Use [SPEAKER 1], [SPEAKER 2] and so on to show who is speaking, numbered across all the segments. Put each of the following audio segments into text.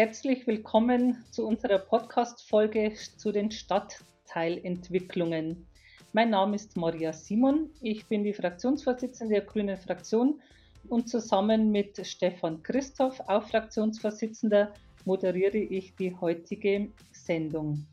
[SPEAKER 1] Herzlich willkommen zu unserer Podcast-Folge zu den Stadtteilentwicklungen. Mein Name ist Maria Simon. Ich bin die Fraktionsvorsitzende der Grünen Fraktion und zusammen mit Stefan Christoph, auch Fraktionsvorsitzender, moderiere ich die heutige Sendung.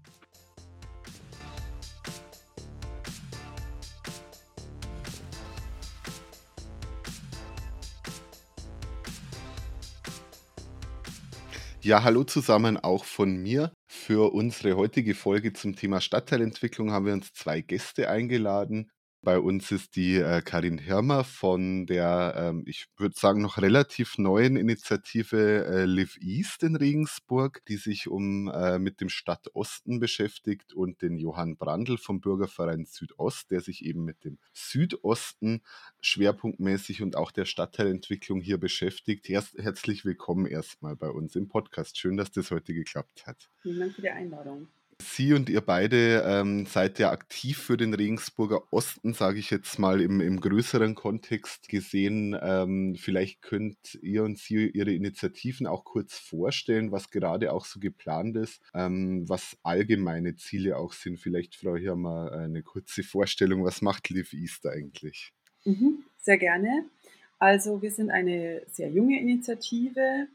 [SPEAKER 2] Ja, hallo zusammen auch von mir. Für unsere heutige Folge zum Thema Stadtteilentwicklung haben wir uns zwei Gäste eingeladen. Bei uns ist die äh, Karin Hirmer von der, ähm, ich würde sagen, noch relativ neuen Initiative äh, Live East in Regensburg, die sich um äh, mit dem Stadtosten beschäftigt und den Johann Brandl vom Bürgerverein Südost, der sich eben mit dem Südosten schwerpunktmäßig und auch der Stadtteilentwicklung hier beschäftigt. Herz herzlich willkommen erstmal bei uns im Podcast. Schön, dass das heute geklappt hat.
[SPEAKER 3] Vielen Dank für die Einladung.
[SPEAKER 2] Sie und ihr beide ähm, seid ja aktiv für den Regensburger Osten, sage ich jetzt mal im, im größeren Kontext gesehen. Ähm, vielleicht könnt ihr und Sie Ihre Initiativen auch kurz vorstellen, was gerade auch so geplant ist, ähm, was allgemeine Ziele auch sind. Vielleicht, Frau Hirmer, eine kurze Vorstellung, was macht Live East eigentlich?
[SPEAKER 3] Mhm, sehr gerne. Also wir sind eine sehr junge Initiative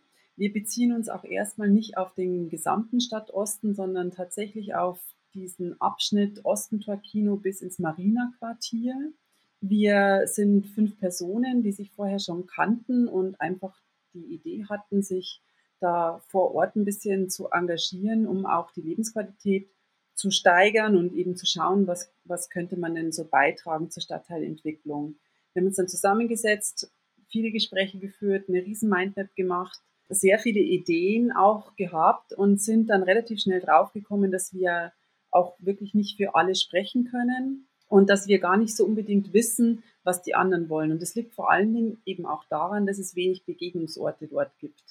[SPEAKER 3] wir beziehen uns auch erstmal nicht auf den gesamten Stadtosten, sondern tatsächlich auf diesen Abschnitt Ostentor-Kino bis ins Marina-Quartier. Wir sind fünf Personen, die sich vorher schon kannten und einfach die Idee hatten, sich da vor Ort ein bisschen zu engagieren, um auch die Lebensqualität zu steigern und eben zu schauen, was, was könnte man denn so beitragen zur Stadtteilentwicklung. Wir haben uns dann zusammengesetzt, viele Gespräche geführt, eine riesen Mindmap gemacht sehr viele Ideen auch gehabt und sind dann relativ schnell draufgekommen, dass wir auch wirklich nicht für alle sprechen können und dass wir gar nicht so unbedingt wissen, was die anderen wollen. Und das liegt vor allen Dingen eben auch daran, dass es wenig Begegnungsorte dort gibt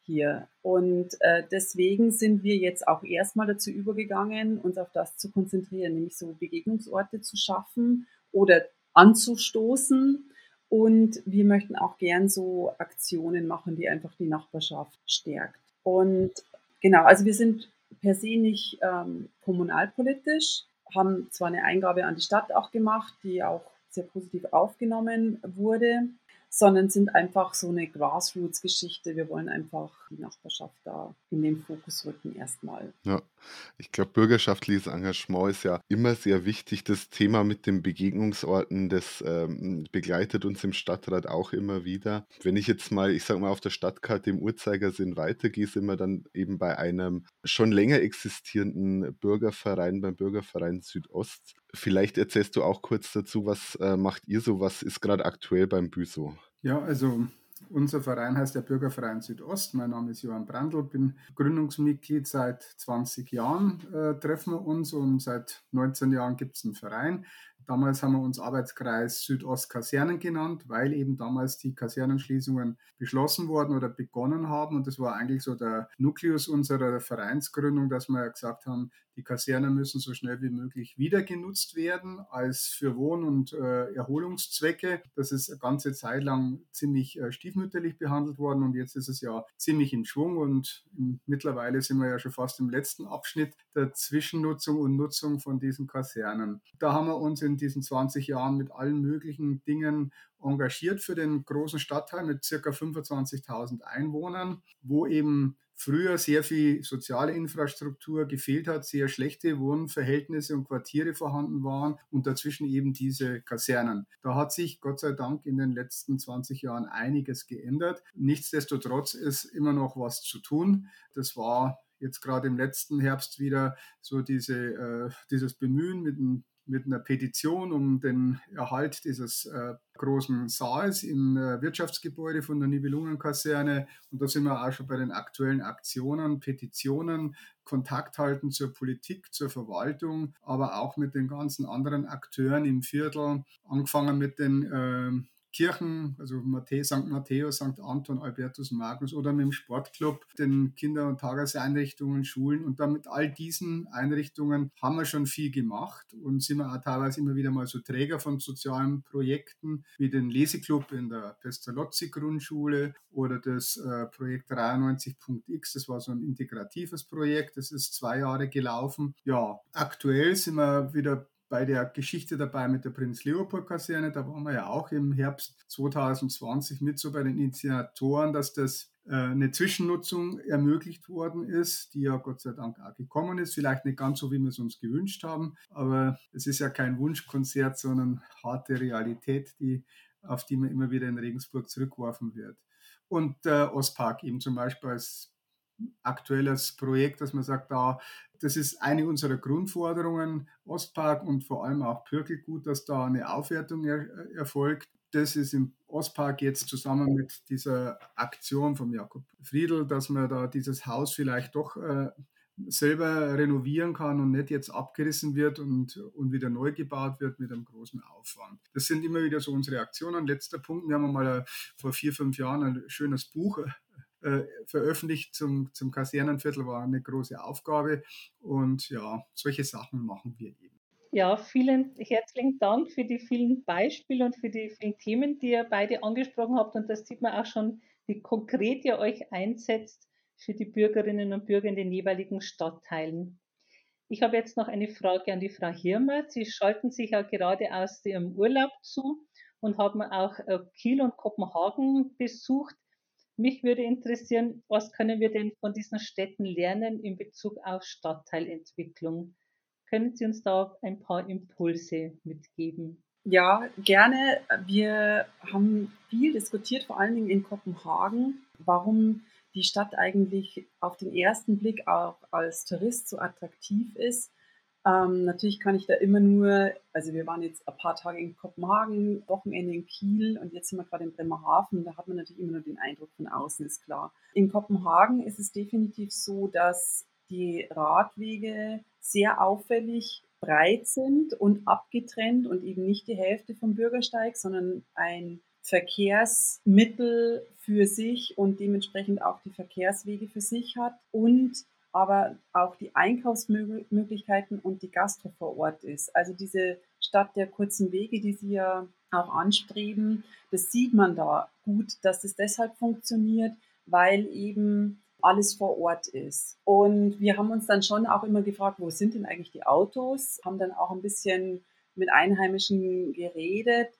[SPEAKER 3] hier. Und äh, deswegen sind wir jetzt auch erstmal dazu übergegangen, uns auf das zu konzentrieren, nämlich so Begegnungsorte zu schaffen oder anzustoßen und wir möchten auch gern so Aktionen machen, die einfach die Nachbarschaft stärkt. Und genau, also wir sind per se nicht ähm, kommunalpolitisch, haben zwar eine Eingabe an die Stadt auch gemacht, die auch sehr positiv aufgenommen wurde, sondern sind einfach so eine Grassroots-Geschichte. Wir wollen einfach die Nachbarschaft da in den Fokus rücken erstmal.
[SPEAKER 2] Ja, ich glaube, bürgerschaftliches Engagement ist ja immer sehr wichtig. Das Thema mit den Begegnungsorten, das ähm, begleitet uns im Stadtrat auch immer wieder. Wenn ich jetzt mal, ich sage mal, auf der Stadtkarte im Uhrzeigersinn weitergehe, sind wir dann eben bei einem schon länger existierenden Bürgerverein, beim Bürgerverein Südost. Vielleicht erzählst du auch kurz dazu, was äh, macht ihr so, was ist gerade aktuell beim Büso?
[SPEAKER 4] Ja, also unser Verein heißt der Bürgerverein Südost. Mein Name ist Johann Brandl, bin Gründungsmitglied seit 20 Jahren, äh, treffen wir uns und seit 19 Jahren gibt es einen Verein. Damals haben wir uns Arbeitskreis Südost-Kasernen genannt, weil eben damals die Kasernenschließungen beschlossen worden oder begonnen haben. Und das war eigentlich so der Nukleus unserer Vereinsgründung, dass wir gesagt haben, die Kasernen müssen so schnell wie möglich wieder genutzt werden als für Wohn- und äh, Erholungszwecke. Das ist eine ganze Zeit lang ziemlich äh, stiefmütterlich behandelt worden und jetzt ist es ja ziemlich im Schwung und mittlerweile sind wir ja schon fast im letzten Abschnitt der Zwischennutzung und Nutzung von diesen Kasernen. Da haben wir uns in diesen 20 Jahren mit allen möglichen Dingen engagiert für den großen Stadtteil mit circa 25.000 Einwohnern, wo eben früher sehr viel soziale Infrastruktur gefehlt hat, sehr schlechte Wohnverhältnisse und Quartiere vorhanden waren und dazwischen eben diese Kasernen. Da hat sich Gott sei Dank in den letzten 20 Jahren einiges geändert. Nichtsdestotrotz ist immer noch was zu tun. Das war jetzt gerade im letzten Herbst wieder so diese, äh, dieses Bemühen mit dem mit einer Petition um den Erhalt dieses äh, großen Saals im äh, Wirtschaftsgebäude von der Nibelungenkaserne. Und da sind wir auch schon bei den aktuellen Aktionen, Petitionen, Kontakt halten zur Politik, zur Verwaltung, aber auch mit den ganzen anderen Akteuren im Viertel, angefangen mit den äh, Kirchen, also Matthä, St. Matthäus, St. Anton, Albertus Magnus oder mit dem Sportclub, den Kinder- und Tageseinrichtungen, Schulen. Und damit all diesen Einrichtungen haben wir schon viel gemacht und sind wir auch teilweise immer wieder mal so Träger von sozialen Projekten wie den Leseclub in der Pestalozzi-Grundschule oder das äh, Projekt 93.x. Das war so ein integratives Projekt. Das ist zwei Jahre gelaufen. Ja, aktuell sind wir wieder bei der Geschichte dabei mit der Prinz Leopold Kaserne. Da waren wir ja auch im Herbst 2020 mit so bei den Initiatoren, dass das äh, eine Zwischennutzung ermöglicht worden ist, die ja Gott sei Dank auch gekommen ist. Vielleicht nicht ganz so, wie wir es uns gewünscht haben, aber es ist ja kein Wunschkonzert, sondern harte Realität, die, auf die man immer wieder in Regensburg zurückgeworfen wird. Und der Ostpark eben zum Beispiel als aktuelles Projekt, dass man sagt, da, das ist eine unserer Grundforderungen, Ostpark und vor allem auch Pürkelgut, dass da eine Aufwertung er, erfolgt. Das ist im Ostpark jetzt zusammen mit dieser Aktion von Jakob Friedl, dass man da dieses Haus vielleicht doch äh, selber renovieren kann und nicht jetzt abgerissen wird und, und wieder neu gebaut wird mit einem großen Aufwand. Das sind immer wieder so unsere Aktionen. Letzter Punkt, wir haben mal vor vier, fünf Jahren ein schönes Buch äh, veröffentlicht zum, zum Kasernenviertel, war eine große Aufgabe. Und ja, solche Sachen machen wir eben.
[SPEAKER 1] Ja, vielen herzlichen Dank für die vielen Beispiele und für die vielen Themen, die ihr beide angesprochen habt. Und das sieht man auch schon, wie konkret ihr euch einsetzt für die Bürgerinnen und Bürger in den jeweiligen Stadtteilen. Ich habe jetzt noch eine Frage an die Frau Hirmer. Sie schalten sich ja gerade aus Ihrem Urlaub zu und haben auch äh, Kiel und Kopenhagen besucht. Mich würde interessieren, was können wir denn von diesen Städten lernen in Bezug auf Stadtteilentwicklung? Können Sie uns da ein paar Impulse mitgeben?
[SPEAKER 3] Ja, gerne. Wir haben viel diskutiert, vor allen Dingen in Kopenhagen, warum die Stadt eigentlich auf den ersten Blick auch als Tourist so attraktiv ist ähm, natürlich kann ich da immer nur, also wir waren jetzt ein paar Tage in Kopenhagen, Wochenende in Kiel und jetzt sind wir gerade in Bremerhaven. Da hat man natürlich immer nur den Eindruck von außen, ist klar. In Kopenhagen ist es definitiv so, dass die Radwege sehr auffällig breit sind und abgetrennt und eben nicht die Hälfte vom Bürgersteig, sondern ein Verkehrsmittel für sich und dementsprechend auch die Verkehrswege für sich hat und aber auch die Einkaufsmöglichkeiten und die Gastro vor Ort ist. Also diese Stadt der kurzen Wege, die Sie ja auch anstreben, das sieht man da gut, dass es deshalb funktioniert, weil eben alles vor Ort ist. Und wir haben uns dann schon auch immer gefragt, wo sind denn eigentlich die Autos? Haben dann auch ein bisschen mit Einheimischen geredet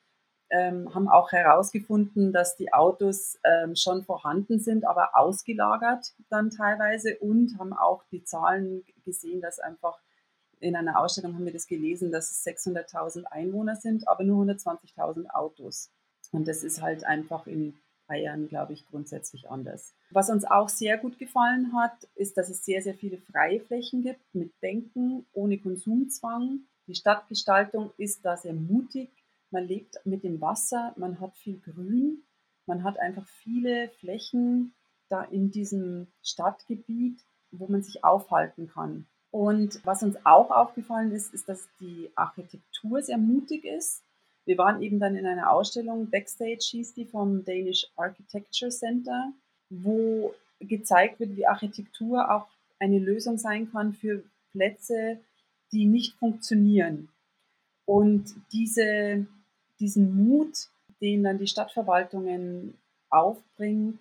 [SPEAKER 3] ähm, haben auch herausgefunden, dass die Autos ähm, schon vorhanden sind, aber ausgelagert dann teilweise und haben auch die Zahlen gesehen, dass einfach in einer Ausstellung haben wir das gelesen, dass es 600.000 Einwohner sind, aber nur 120.000 Autos. Und das ist halt einfach in Bayern, glaube ich, grundsätzlich anders. Was uns auch sehr gut gefallen hat, ist, dass es sehr, sehr viele freie Flächen gibt mit Bänken ohne Konsumzwang. Die Stadtgestaltung ist da sehr mutig man lebt mit dem Wasser, man hat viel Grün, man hat einfach viele Flächen da in diesem Stadtgebiet, wo man sich aufhalten kann. Und was uns auch aufgefallen ist, ist, dass die Architektur sehr mutig ist. Wir waren eben dann in einer Ausstellung, Backstage hieß die vom Danish Architecture Center, wo gezeigt wird, wie Architektur auch eine Lösung sein kann für Plätze, die nicht funktionieren. Und diese diesen Mut, den dann die Stadtverwaltungen aufbringen,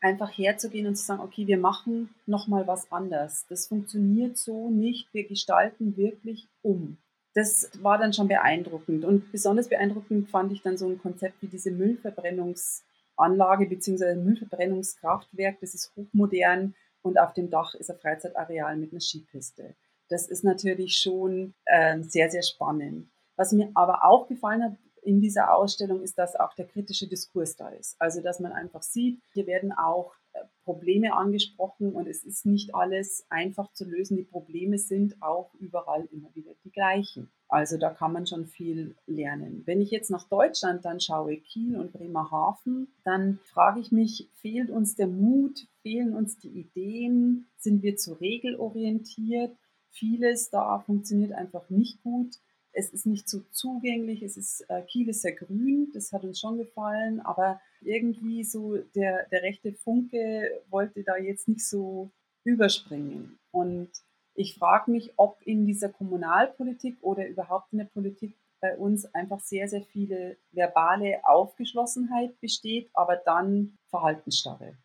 [SPEAKER 3] einfach herzugehen und zu sagen, okay, wir machen nochmal was anders. Das funktioniert so nicht, wir gestalten wirklich um. Das war dann schon beeindruckend. Und besonders beeindruckend fand ich dann so ein Konzept wie diese Müllverbrennungsanlage bzw. Müllverbrennungskraftwerk. Das ist hochmodern und auf dem Dach ist ein Freizeitareal mit einer Skipiste. Das ist natürlich schon äh, sehr, sehr spannend. Was mir aber auch gefallen hat, in dieser Ausstellung ist, dass auch der kritische Diskurs da ist. Also, dass man einfach sieht, hier werden auch äh, Probleme angesprochen und es ist nicht alles einfach zu lösen. Die Probleme sind auch überall immer wieder die gleichen. Also da kann man schon viel lernen. Wenn ich jetzt nach Deutschland dann schaue, Kiel und Bremerhaven, dann frage ich mich, fehlt uns der Mut, fehlen uns die Ideen, sind wir zu regelorientiert? Vieles da funktioniert einfach nicht gut es ist nicht so zugänglich, es ist, äh, Kiel ist sehr grün, das hat uns schon gefallen, aber irgendwie so der, der rechte Funke wollte da jetzt nicht so überspringen. Und ich frage mich, ob in dieser Kommunalpolitik oder überhaupt in der Politik bei uns einfach sehr, sehr viele verbale Aufgeschlossenheit besteht, aber dann Verhaltensstarre.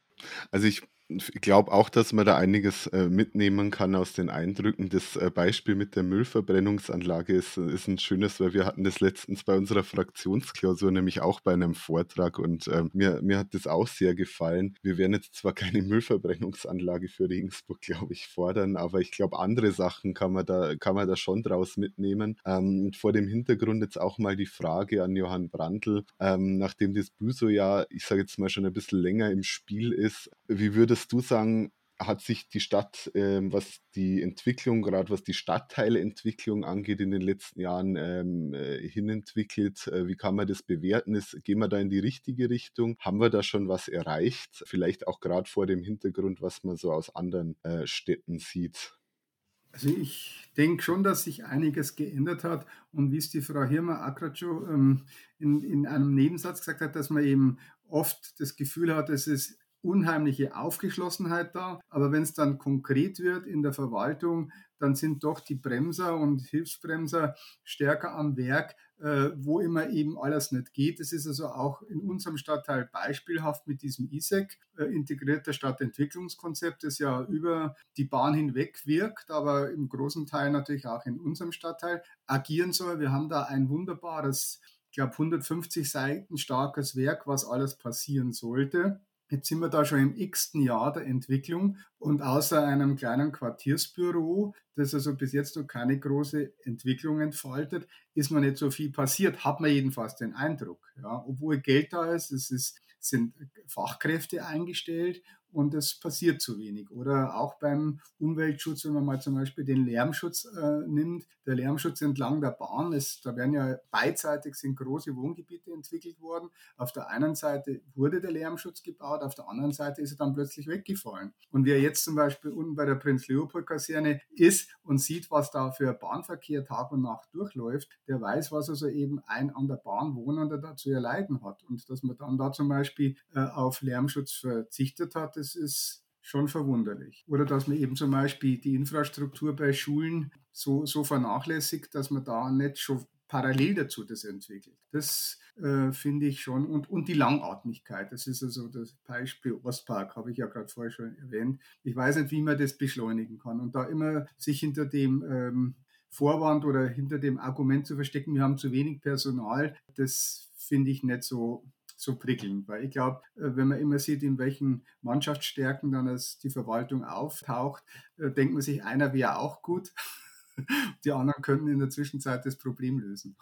[SPEAKER 2] Also ich ich glaube auch, dass man da einiges äh, mitnehmen kann aus den Eindrücken. Das äh, Beispiel mit der Müllverbrennungsanlage ist, ist ein schönes, weil wir hatten das letztens bei unserer Fraktionsklausur, nämlich auch bei einem Vortrag und äh, mir, mir hat das auch sehr gefallen. Wir werden jetzt zwar keine Müllverbrennungsanlage für Regensburg, glaube ich, fordern, aber ich glaube, andere Sachen kann man da, kann man da schon draus mitnehmen. Ähm, vor dem Hintergrund jetzt auch mal die Frage an Johann Brandl, ähm, nachdem das Büso ja, ich sage jetzt mal, schon ein bisschen länger im Spiel ist, wie würdest würdest du sagen, hat sich die Stadt, ähm, was die Entwicklung, gerade was die Stadtteileentwicklung angeht, in den letzten Jahren ähm, äh, hinentwickelt? Äh, wie kann man das bewerten? Ist, gehen wir da in die richtige Richtung? Haben wir da schon was erreicht? Vielleicht auch gerade vor dem Hintergrund, was man so aus anderen äh, Städten sieht.
[SPEAKER 4] Also ich denke schon, dass sich einiges geändert hat und wie es die Frau Hirmer Akratschow ähm, in, in einem Nebensatz gesagt hat, dass man eben oft das Gefühl hat, es ist unheimliche Aufgeschlossenheit da. Aber wenn es dann konkret wird in der Verwaltung, dann sind doch die Bremser und Hilfsbremser stärker am Werk, äh, wo immer eben alles nicht geht. Das ist also auch in unserem Stadtteil beispielhaft mit diesem ISEC, äh, integrierter Stadtentwicklungskonzept, das ja über die Bahn hinweg wirkt, aber im großen Teil natürlich auch in unserem Stadtteil agieren soll. Wir haben da ein wunderbares, ich glaube 150 Seiten starkes Werk, was alles passieren sollte. Jetzt sind wir da schon im x-ten Jahr der Entwicklung und außer einem kleinen Quartiersbüro, das also bis jetzt noch keine große Entwicklung entfaltet, ist noch nicht so viel passiert, hat man jedenfalls den Eindruck. Ja, obwohl Geld da ist, es ist, sind Fachkräfte eingestellt und es passiert zu wenig. Oder auch beim Umweltschutz, wenn man mal zum Beispiel den Lärmschutz äh, nimmt, der Lärmschutz entlang der Bahn, ist, da werden ja beidseitig sind große Wohngebiete entwickelt worden. Auf der einen Seite wurde der Lärmschutz gebaut, auf der anderen Seite ist er dann plötzlich weggefallen. Und wer jetzt zum Beispiel unten bei der Prinz-Leopold-Kaserne ist und sieht, was da für Bahnverkehr Tag und Nacht durchläuft, der weiß, was also eben ein an der Bahn Wohnender da zu erleiden hat. Und dass man dann da zum Beispiel äh, auf Lärmschutz verzichtet hat, das ist schon verwunderlich. Oder dass man eben zum Beispiel die Infrastruktur bei Schulen so, so vernachlässigt, dass man da nicht schon parallel dazu das entwickelt. Das äh, finde ich schon. Und, und die Langatmigkeit, das ist also das Beispiel Ostpark, habe ich ja gerade vorher schon erwähnt. Ich weiß nicht, wie man das beschleunigen kann. Und da immer sich hinter dem ähm, Vorwand oder hinter dem Argument zu verstecken, wir haben zu wenig Personal, das finde ich nicht so so prickelnd. Weil ich glaube, äh, wenn man immer sieht, in welchen Mannschaftsstärken dann als die Verwaltung auftaucht, äh, denkt man sich, einer wäre auch gut. Die anderen könnten in der Zwischenzeit das Problem lösen.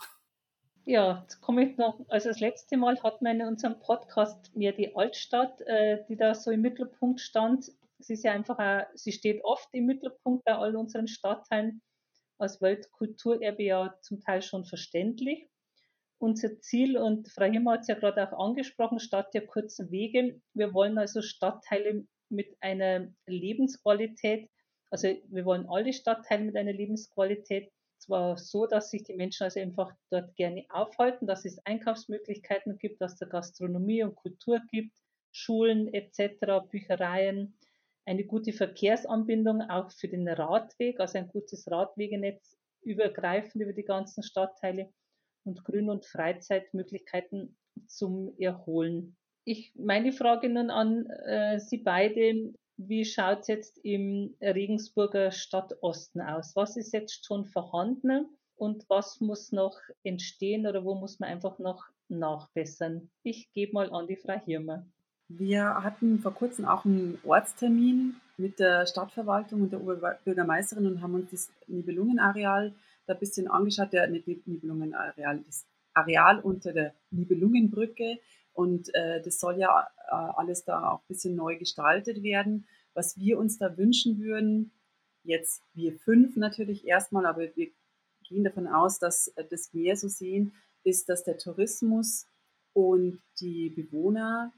[SPEAKER 1] Ja, jetzt komme ich noch, also das letzte Mal hat man in unserem Podcast mehr die Altstadt, äh, die da so im Mittelpunkt stand. Es ist ja einfach, auch, sie steht oft im Mittelpunkt bei all unseren Stadtteilen, als Weltkulturerbe ja zum Teil schon verständlich unser Ziel, und Frau Himmer hat es ja gerade auch angesprochen, statt der kurzen Wege. Wir wollen also Stadtteile mit einer Lebensqualität, also wir wollen alle Stadtteile mit einer Lebensqualität, zwar so, dass sich die Menschen also einfach dort gerne aufhalten, dass es Einkaufsmöglichkeiten gibt, dass es Gastronomie und Kultur gibt, Schulen etc., Büchereien, eine gute Verkehrsanbindung auch für den Radweg, also ein gutes Radwegenetz übergreifend über die ganzen Stadtteile und Grün- und Freizeitmöglichkeiten zum Erholen. Ich, meine Frage nun an äh, Sie beide, wie schaut es jetzt im Regensburger Stadtosten aus? Was ist jetzt schon vorhanden und was muss noch entstehen oder wo muss man einfach noch nachbessern? Ich gebe mal an die Frau Hirmer.
[SPEAKER 3] Wir hatten vor kurzem auch einen Ortstermin mit der Stadtverwaltung und der Oberbürgermeisterin und haben uns das Nibelungenareal da ein bisschen angeschaut, der Nibelungenareal, das Areal unter der Nibelungenbrücke. Und äh, das soll ja äh, alles da auch ein bisschen neu gestaltet werden. Was wir uns da wünschen würden, jetzt wir fünf natürlich erstmal, aber wir gehen davon aus, dass äh, das mehr so sehen, ist, dass der Tourismus und die Bewohner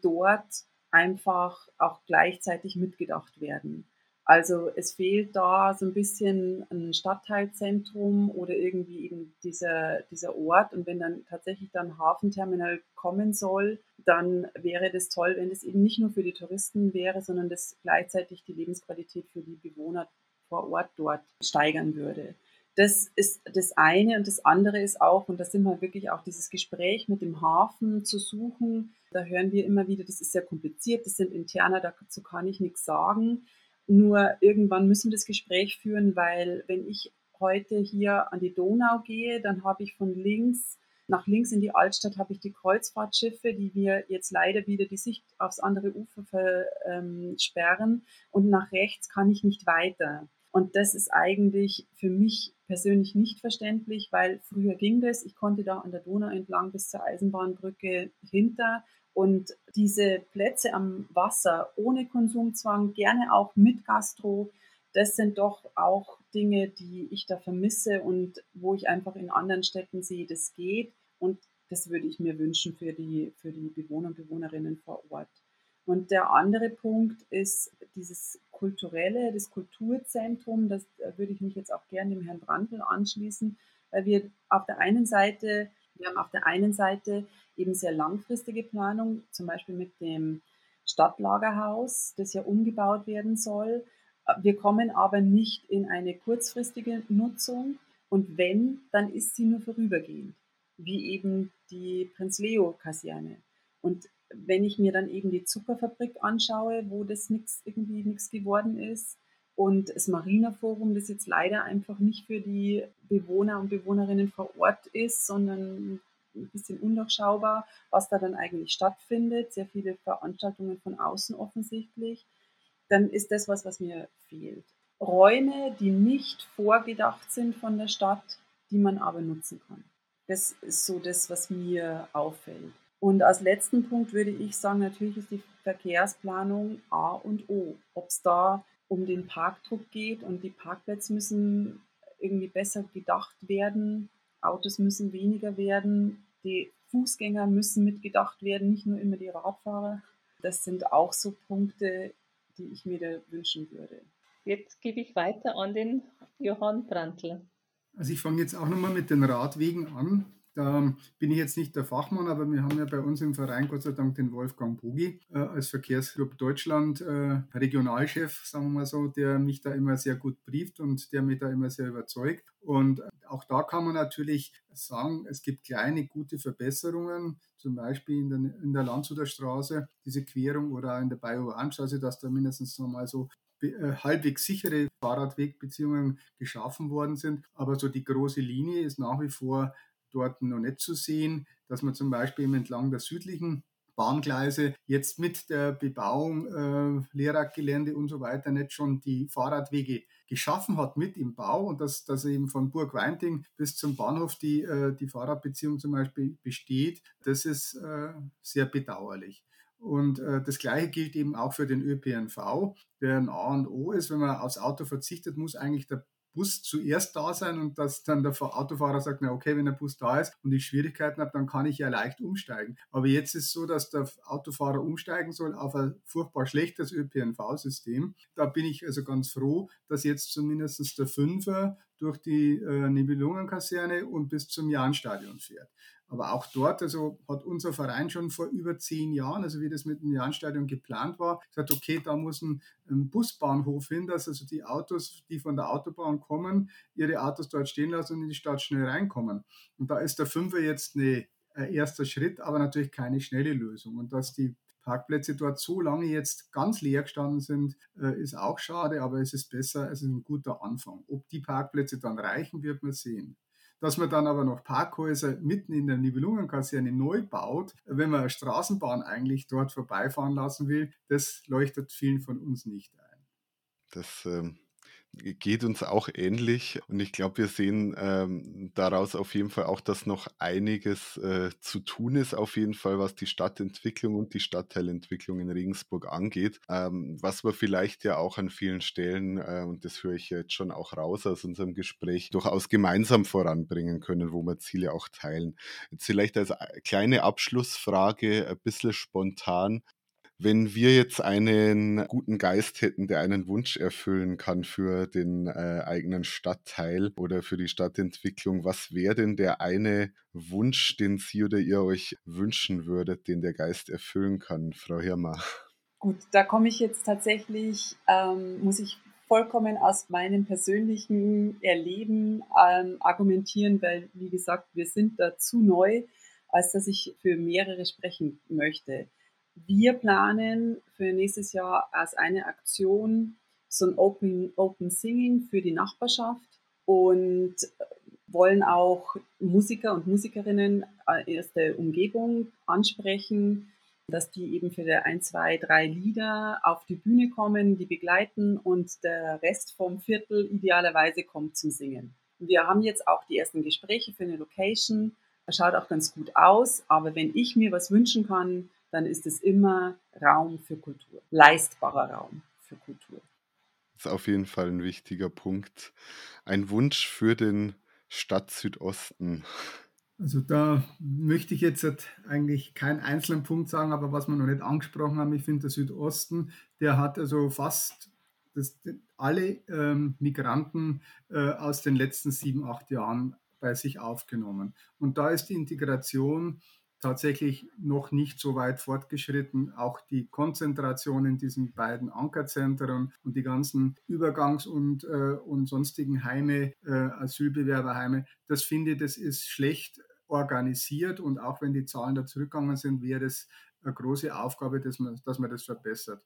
[SPEAKER 3] dort einfach auch gleichzeitig mitgedacht werden. Also es fehlt da so ein bisschen ein Stadtteilzentrum oder irgendwie eben dieser, dieser Ort. Und wenn dann tatsächlich dann Hafenterminal kommen soll, dann wäre das toll, wenn es eben nicht nur für die Touristen wäre, sondern das gleichzeitig die Lebensqualität für die Bewohner vor Ort dort steigern würde. Das ist das eine und das andere ist auch, und das sind wir wirklich auch dieses Gespräch mit dem Hafen zu suchen. Da hören wir immer wieder, das ist sehr kompliziert, das sind interner, dazu kann ich nichts sagen. Nur irgendwann müssen wir das Gespräch führen, weil wenn ich heute hier an die Donau gehe, dann habe ich von links nach links in die Altstadt habe ich die Kreuzfahrtschiffe, die wir jetzt leider wieder die Sicht aufs andere Ufer versperren. Ähm, und nach rechts kann ich nicht weiter. Und das ist eigentlich für mich persönlich nicht verständlich, weil früher ging das. Ich konnte da an der Donau entlang bis zur Eisenbahnbrücke hinter. Und diese Plätze am Wasser ohne Konsumzwang, gerne auch mit Gastro, das sind doch auch Dinge, die ich da vermisse und wo ich einfach in anderen Städten sehe, das geht. Und das würde ich mir wünschen für die, für die Bewohner und Bewohnerinnen vor Ort. Und der andere Punkt ist dieses kulturelle, das Kulturzentrum. Das würde ich mich jetzt auch gerne dem Herrn Brandl anschließen, weil wir auf der einen Seite, wir haben auf der einen Seite eben sehr langfristige Planung, zum Beispiel mit dem Stadtlagerhaus, das ja umgebaut werden soll. Wir kommen aber nicht in eine kurzfristige Nutzung und wenn, dann ist sie nur vorübergehend, wie eben die Prinz Leo Kaserne. Und wenn ich mir dann eben die Zuckerfabrik anschaue, wo das nix, irgendwie nichts geworden ist, und das Marina Forum, das jetzt leider einfach nicht für die Bewohner und Bewohnerinnen vor Ort ist, sondern ein bisschen undurchschaubar, was da dann eigentlich stattfindet. Sehr viele Veranstaltungen von außen offensichtlich. Dann ist das was, was mir fehlt. Räume, die nicht vorgedacht sind von der Stadt, die man aber nutzen kann. Das ist so das, was mir auffällt. Und als letzten Punkt würde ich sagen, natürlich ist die Verkehrsplanung A und O. Ob es da um den Parkdruck geht und die Parkplätze müssen irgendwie besser gedacht werden, Autos müssen weniger werden, die Fußgänger müssen mitgedacht werden, nicht nur immer die Radfahrer. Das sind auch so Punkte, die ich mir da wünschen würde.
[SPEAKER 1] Jetzt gebe ich weiter an den Johann Brandl.
[SPEAKER 4] Also ich fange jetzt auch nochmal mit den Radwegen an. Da bin ich jetzt nicht der Fachmann, aber wir haben ja bei uns im Verein Gott sei Dank den Wolfgang Bogi äh, als Verkehrsclub Deutschland äh, Regionalchef, sagen wir mal so, der mich da immer sehr gut brieft und der mich da immer sehr überzeugt. Und auch da kann man natürlich sagen, es gibt kleine gute Verbesserungen, zum Beispiel in der, in der Landshuter Straße, diese Querung oder in der Bayo-Straße, dass da mindestens mal so äh, halbwegs sichere Fahrradwegbeziehungen geschaffen worden sind. Aber so die große Linie ist nach wie vor dort noch nicht zu sehen, dass man zum Beispiel entlang der südlichen Bahngleise jetzt mit der Bebauung, äh, Lehrradgelände und so weiter nicht schon die Fahrradwege geschaffen hat mit im Bau und dass, dass eben von Burg Weinting bis zum Bahnhof die, äh, die Fahrradbeziehung zum Beispiel besteht, das ist äh, sehr bedauerlich. Und äh, das Gleiche gilt eben auch für den ÖPNV, der ein A und O ist. Wenn man aufs Auto verzichtet, muss eigentlich der Bus zuerst da sein und dass dann der Autofahrer sagt, na okay, wenn der Bus da ist und ich Schwierigkeiten habe, dann kann ich ja leicht umsteigen. Aber jetzt ist es so, dass der Autofahrer umsteigen soll auf ein furchtbar schlechtes ÖPNV-System. Da bin ich also ganz froh, dass jetzt zumindest der Fünfer durch die äh, Nibelungenkaserne und bis zum Jahnstadion fährt. Aber auch dort, also hat unser Verein schon vor über zehn Jahren, also wie das mit dem Jahnstadion geplant war, gesagt, okay, da muss ein, Busbahnhof hin, dass also die Autos, die von der Autobahn kommen, ihre Autos dort stehen lassen und in die Stadt schnell reinkommen. Und da ist der Fünfer jetzt ein erster Schritt, aber natürlich keine schnelle Lösung. Und dass die Parkplätze dort so lange jetzt ganz leer gestanden sind, äh, ist auch schade, aber es ist besser, es ist ein guter Anfang. Ob die Parkplätze dann reichen, wird man sehen. Dass man dann aber noch Parkhäuser mitten in der Nibelungenkaserne neu baut, wenn man eine Straßenbahn eigentlich dort vorbeifahren lassen will, das leuchtet vielen von uns nicht ein.
[SPEAKER 2] Das ähm, geht uns auch ähnlich und ich glaube, wir sehen ähm, daraus auf jeden Fall auch, dass noch einiges äh, zu tun ist, auf jeden Fall, was die Stadtentwicklung und die Stadtteilentwicklung in Regensburg angeht. Ähm, was wir vielleicht ja auch an vielen Stellen, äh, und das höre ich jetzt schon auch raus aus unserem Gespräch, durchaus gemeinsam voranbringen können, wo wir Ziele auch teilen. Jetzt vielleicht als äh, kleine Abschlussfrage, ein bisschen spontan. Wenn wir jetzt einen guten Geist hätten, der einen Wunsch erfüllen kann für den äh, eigenen Stadtteil oder für die Stadtentwicklung, was wäre denn der eine Wunsch, den Sie oder ihr euch wünschen würdet, den der Geist erfüllen kann, Frau Hirmer?
[SPEAKER 3] Gut, da komme ich jetzt tatsächlich, ähm, muss ich vollkommen aus meinem persönlichen Erleben ähm, argumentieren, weil, wie gesagt, wir sind da zu neu, als dass ich für mehrere sprechen möchte. Wir planen für nächstes Jahr als eine Aktion so ein Open, Open Singing für die Nachbarschaft und wollen auch Musiker und Musikerinnen aus der Umgebung ansprechen, dass die eben für die ein, zwei, drei Lieder auf die Bühne kommen, die begleiten und der Rest vom Viertel idealerweise kommt zum Singen. Wir haben jetzt auch die ersten Gespräche für eine Location. Das schaut auch ganz gut aus, aber wenn ich mir was wünschen kann, dann ist es immer Raum für Kultur, leistbarer Raum für Kultur.
[SPEAKER 2] Das ist auf jeden Fall ein wichtiger Punkt. Ein Wunsch für den Stadt Südosten.
[SPEAKER 4] Also da möchte ich jetzt eigentlich keinen einzelnen Punkt sagen, aber was wir noch nicht angesprochen haben, ich finde der Südosten, der hat also fast das, alle ähm, Migranten äh, aus den letzten sieben, acht Jahren bei sich aufgenommen. Und da ist die Integration tatsächlich noch nicht so weit fortgeschritten. Auch die Konzentration in diesen beiden Ankerzentren und die ganzen Übergangs- und, äh, und sonstigen Heime, äh, Asylbewerberheime, das finde ich, das ist schlecht organisiert und auch wenn die Zahlen da zurückgegangen sind, wäre das eine große Aufgabe, dass man, dass man das verbessert.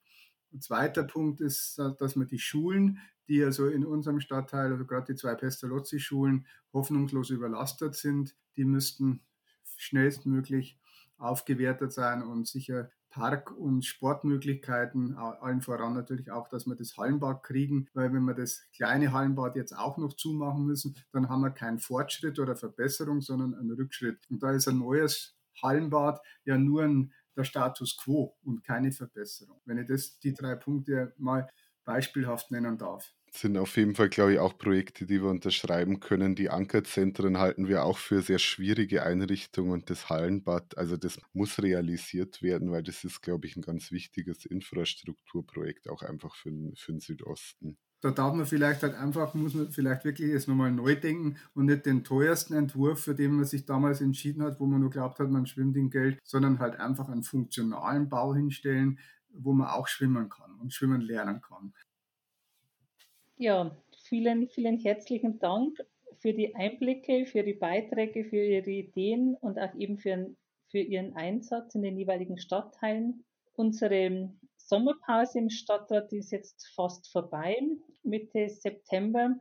[SPEAKER 4] Ein zweiter Punkt ist, dass man die Schulen, die also in unserem Stadtteil, also gerade die zwei Pestalozzi-Schulen, hoffnungslos überlastet sind, die müssten schnellstmöglich aufgewertet sein und sicher Park- und Sportmöglichkeiten, allen voran natürlich auch, dass wir das Hallenbad kriegen, weil wenn wir das kleine Hallenbad jetzt auch noch zumachen müssen, dann haben wir keinen Fortschritt oder Verbesserung, sondern einen Rückschritt. Und da ist ein neues Hallenbad ja nur ein, der Status quo und keine Verbesserung. Wenn ich das, die drei Punkte mal beispielhaft nennen darf
[SPEAKER 2] sind auf jeden Fall, glaube ich, auch Projekte, die wir unterschreiben können. Die Ankerzentren halten wir auch für sehr schwierige Einrichtungen und das Hallenbad, also das muss realisiert werden, weil das ist, glaube ich, ein ganz wichtiges Infrastrukturprojekt, auch einfach für, für den Südosten.
[SPEAKER 4] Da darf man vielleicht halt einfach, muss man vielleicht wirklich jetzt nochmal neu denken und nicht den teuersten Entwurf, für den man sich damals entschieden hat, wo man nur glaubt hat, man schwimmt in Geld, sondern halt einfach einen funktionalen Bau hinstellen, wo man auch schwimmen kann und schwimmen lernen kann.
[SPEAKER 1] Ja, vielen, vielen herzlichen Dank für die Einblicke, für die Beiträge, für Ihre Ideen und auch eben für, für Ihren Einsatz in den jeweiligen Stadtteilen. Unsere Sommerpause im Stadtrat ist jetzt fast vorbei. Mitte September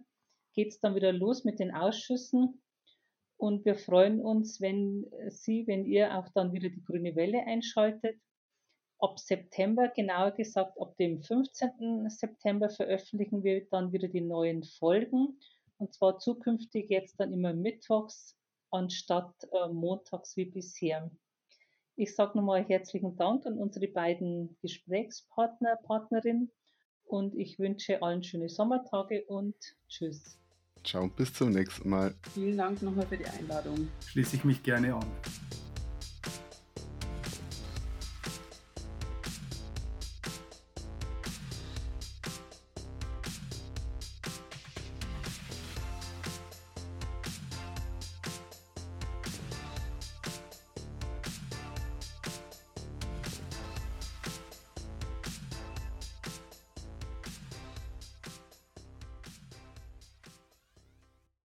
[SPEAKER 1] geht es dann wieder los mit den Ausschüssen. Und wir freuen uns, wenn Sie, wenn ihr auch dann wieder die grüne Welle einschaltet ab September, genauer gesagt ab dem 15. September veröffentlichen wir dann wieder die neuen Folgen. Und zwar zukünftig jetzt dann immer mittwochs anstatt äh, montags wie bisher. Ich sage nochmal herzlichen Dank an unsere beiden Gesprächspartner, Partnerinnen und ich wünsche allen schöne Sommertage und tschüss.
[SPEAKER 2] Ciao, bis zum nächsten Mal.
[SPEAKER 3] Vielen Dank nochmal für die Einladung.
[SPEAKER 4] Schließe ich mich gerne an.